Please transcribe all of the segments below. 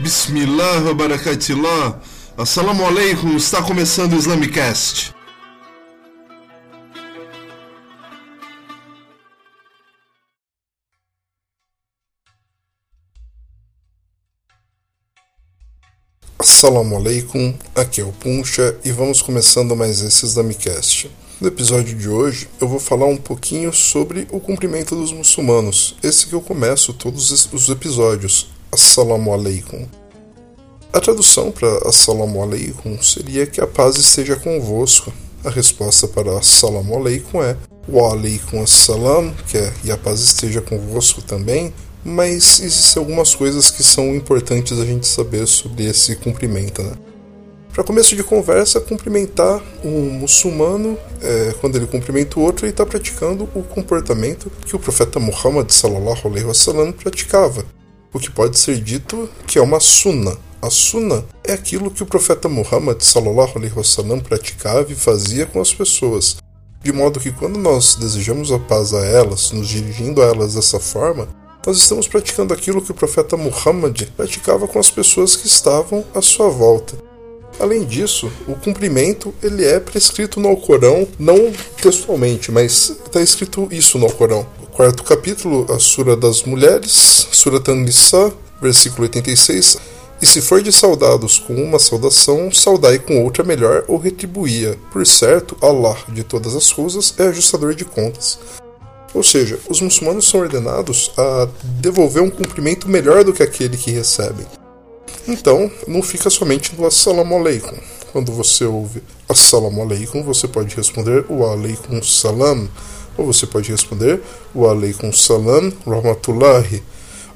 Bismillah, barakatillah. Assalamu alaikum, está começando o Islamicast. Assalamu alaikum, aqui é o Puncha e vamos começando mais esse Islamicast. No episódio de hoje eu vou falar um pouquinho sobre o cumprimento dos muçulmanos, esse que eu começo todos os episódios. Assalamu alaikum. A tradução para Assalamu alaikum seria que a paz esteja convosco. A resposta para Assalamu alaikum é Wa alaikum assalam, que é e a paz esteja convosco também, mas existem algumas coisas que são importantes a gente saber sobre esse cumprimento, né? Para começo de conversa, cumprimentar um muçulmano, é, quando ele cumprimenta o outro, ele está praticando o comportamento que o profeta Muhammad sallallahu alaihi wasallam praticava, o que pode ser dito que é uma sunna. A sunna é aquilo que o profeta Muhammad sallallahu alaihi wasallam praticava e fazia com as pessoas, de modo que quando nós desejamos a paz a elas, nos dirigindo a elas dessa forma, nós estamos praticando aquilo que o profeta Muhammad praticava com as pessoas que estavam à sua volta. Além disso, o cumprimento ele é prescrito no Alcorão, não textualmente, mas está escrito isso no Alcorão. Quarto capítulo, a Sura das Mulheres, Sura An-Nisa, versículo 86. E se for de saudados com uma saudação, saudai com outra melhor ou retribuía. Por certo, Allah, de todas as coisas, é ajustador de contas. Ou seja, os muçulmanos são ordenados a devolver um cumprimento melhor do que aquele que recebem. Então, não fica somente no Assalamu alaikum. Quando você ouve Assalamu alaikum, você pode responder o alaikum salam, ou você pode responder o alaikum salam rahmatullahi,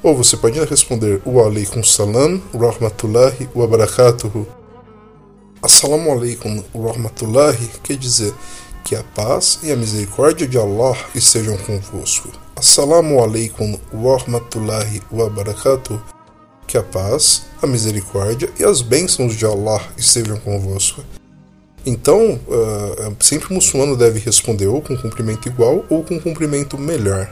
ou você pode responder o alaikum salam rahmatullahi wa barakatuhu. Assalamu alaikum rahmatullahi quer dizer que a paz e a misericórdia de Allah estejam convosco. Assalamu alaikum rahmatullahi wa barakatuhu que a paz, a misericórdia e as bênçãos de Allah estejam convosco. Então, uh, sempre o muçulmano deve responder ou com cumprimento igual ou com cumprimento melhor.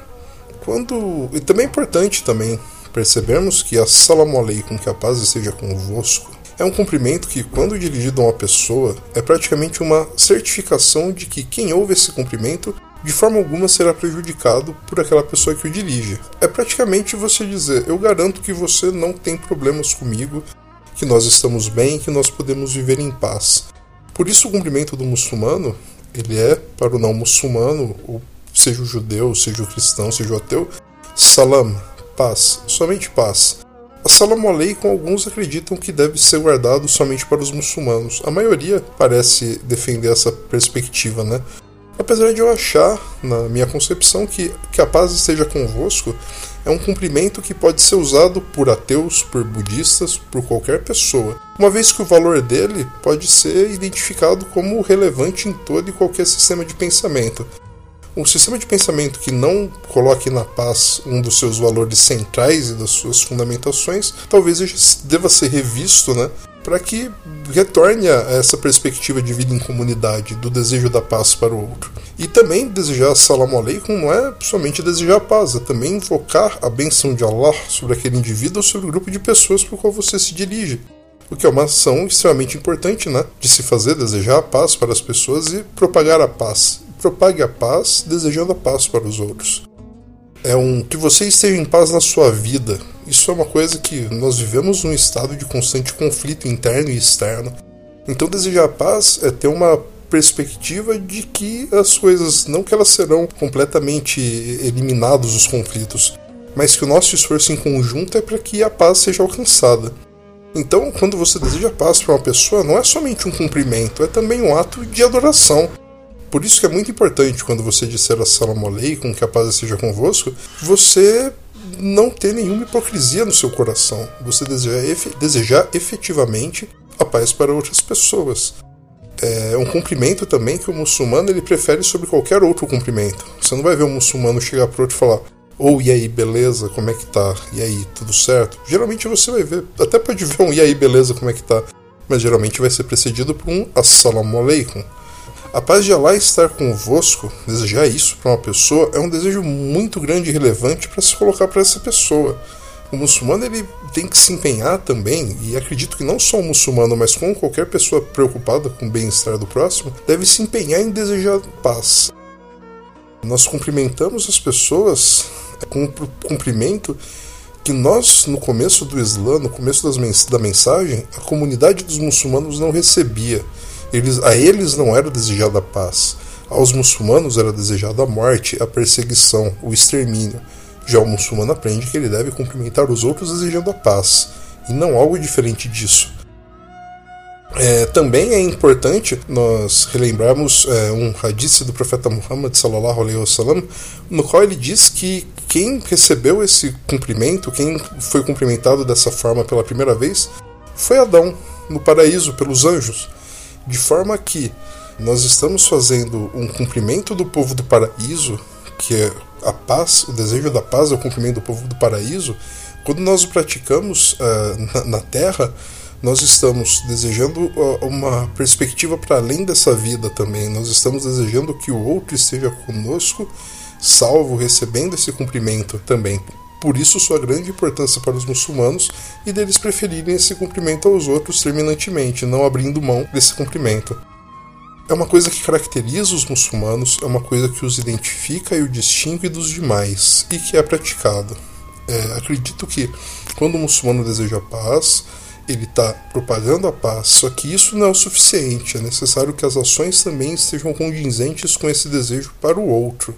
Quando e também é importante também percebermos que assalamu alaikum, que a paz esteja convosco, é um cumprimento que, quando dirigido a uma pessoa, é praticamente uma certificação de que quem ouve esse cumprimento de forma alguma será prejudicado por aquela pessoa que o dirige. É praticamente você dizer: eu garanto que você não tem problemas comigo, que nós estamos bem, que nós podemos viver em paz. Por isso o cumprimento do muçulmano, ele é para o não muçulmano, ou seja o judeu, seja o cristão, seja o ateu, salam, paz, somente paz. Assalamu alaikum, alguns acreditam que deve ser guardado somente para os muçulmanos. A maioria parece defender essa perspectiva, né? Apesar de eu achar, na minha concepção, que, que a paz esteja convosco é um cumprimento que pode ser usado por ateus, por budistas, por qualquer pessoa, uma vez que o valor dele pode ser identificado como relevante em todo e qualquer sistema de pensamento. Um sistema de pensamento que não coloque na paz um dos seus valores centrais e das suas fundamentações, talvez deva ser revisto, né, para que retorne a essa perspectiva de vida em comunidade, do desejo da paz para o outro. E também desejar salam aleikum não é somente desejar paz, é também invocar a benção de Allah sobre aquele indivíduo ou sobre o grupo de pessoas para o qual você se dirige. O que é uma ação extremamente importante, né? De se fazer, desejar a paz para as pessoas e propagar a paz. Propague a paz, desejando a paz para os outros é um que você esteja em paz na sua vida. Isso é uma coisa que nós vivemos num estado de constante conflito interno e externo. Então desejar paz é ter uma perspectiva de que as coisas não que elas serão completamente eliminados os conflitos, mas que o nosso esforço em conjunto é para que a paz seja alcançada. Então, quando você deseja paz para uma pessoa, não é somente um cumprimento, é também um ato de adoração. Por isso que é muito importante quando você disser assalamu alaikum, que a paz seja convosco, você não ter nenhuma hipocrisia no seu coração. Você desejar, desejar efetivamente a paz para outras pessoas. É um cumprimento também que o muçulmano ele prefere sobre qualquer outro cumprimento. Você não vai ver um muçulmano chegar para outro e falar: ou oh, e aí, beleza, como é que tá? E aí, tudo certo? Geralmente você vai ver, até pode ver um e aí, beleza, como é que tá? Mas geralmente vai ser precedido por um assalamu alaikum. A paz de Allah estar convosco, desejar isso para uma pessoa, é um desejo muito grande e relevante para se colocar para essa pessoa. O muçulmano ele tem que se empenhar também, e acredito que não só o muçulmano, mas como qualquer pessoa preocupada com o bem-estar do próximo, deve se empenhar em desejar paz. Nós cumprimentamos as pessoas com o cumprimento que nós, no começo do Islã, no começo das, da mensagem, a comunidade dos muçulmanos não recebia. Eles, a eles não era desejada a paz. Aos muçulmanos era desejada a morte, a perseguição, o extermínio. Já o muçulmano aprende que ele deve cumprimentar os outros desejando a paz, e não algo diferente disso. É, também é importante nós relembrarmos é, um hadith do profeta Muhammad sallallahu alaihi wasallam, no qual ele diz que quem recebeu esse cumprimento, quem foi cumprimentado dessa forma pela primeira vez, foi Adão no paraíso pelos anjos, de forma que nós estamos fazendo um cumprimento do povo do paraíso, que é a paz, o desejo da paz, é o cumprimento do povo do paraíso. Quando nós o praticamos uh, na, na Terra, nós estamos desejando uh, uma perspectiva para além dessa vida também. Nós estamos desejando que o outro esteja conosco, salvo, recebendo esse cumprimento também. Por isso, sua grande importância para os muçulmanos e deles preferirem esse cumprimento aos outros terminantemente, não abrindo mão desse cumprimento é uma coisa que caracteriza os muçulmanos, é uma coisa que os identifica e o distingue dos demais e que é praticado. É, acredito que quando o muçulmano deseja paz, ele está propagando a paz, só que isso não é o suficiente, é necessário que as ações também estejam condizentes com esse desejo para o outro.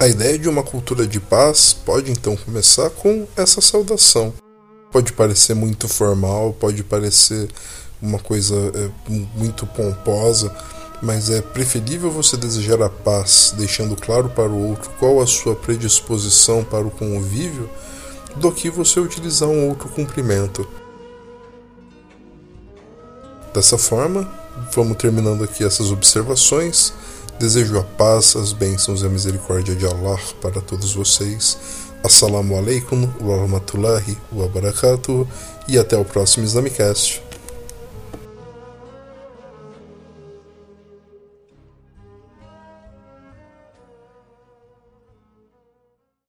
A ideia de uma cultura de paz pode então começar com essa saudação. Pode parecer muito formal, pode parecer uma coisa é, muito pomposa, mas é preferível você desejar a paz, deixando claro para o outro qual a sua predisposição para o convívio, do que você utilizar um outro cumprimento. Dessa forma, vamos terminando aqui essas observações. Desejo a paz, as bênçãos e a misericórdia de Allah para todos vocês. Assalamu alaikum wa rahmatullahi wa barakatuh e até o próximo Islamicast.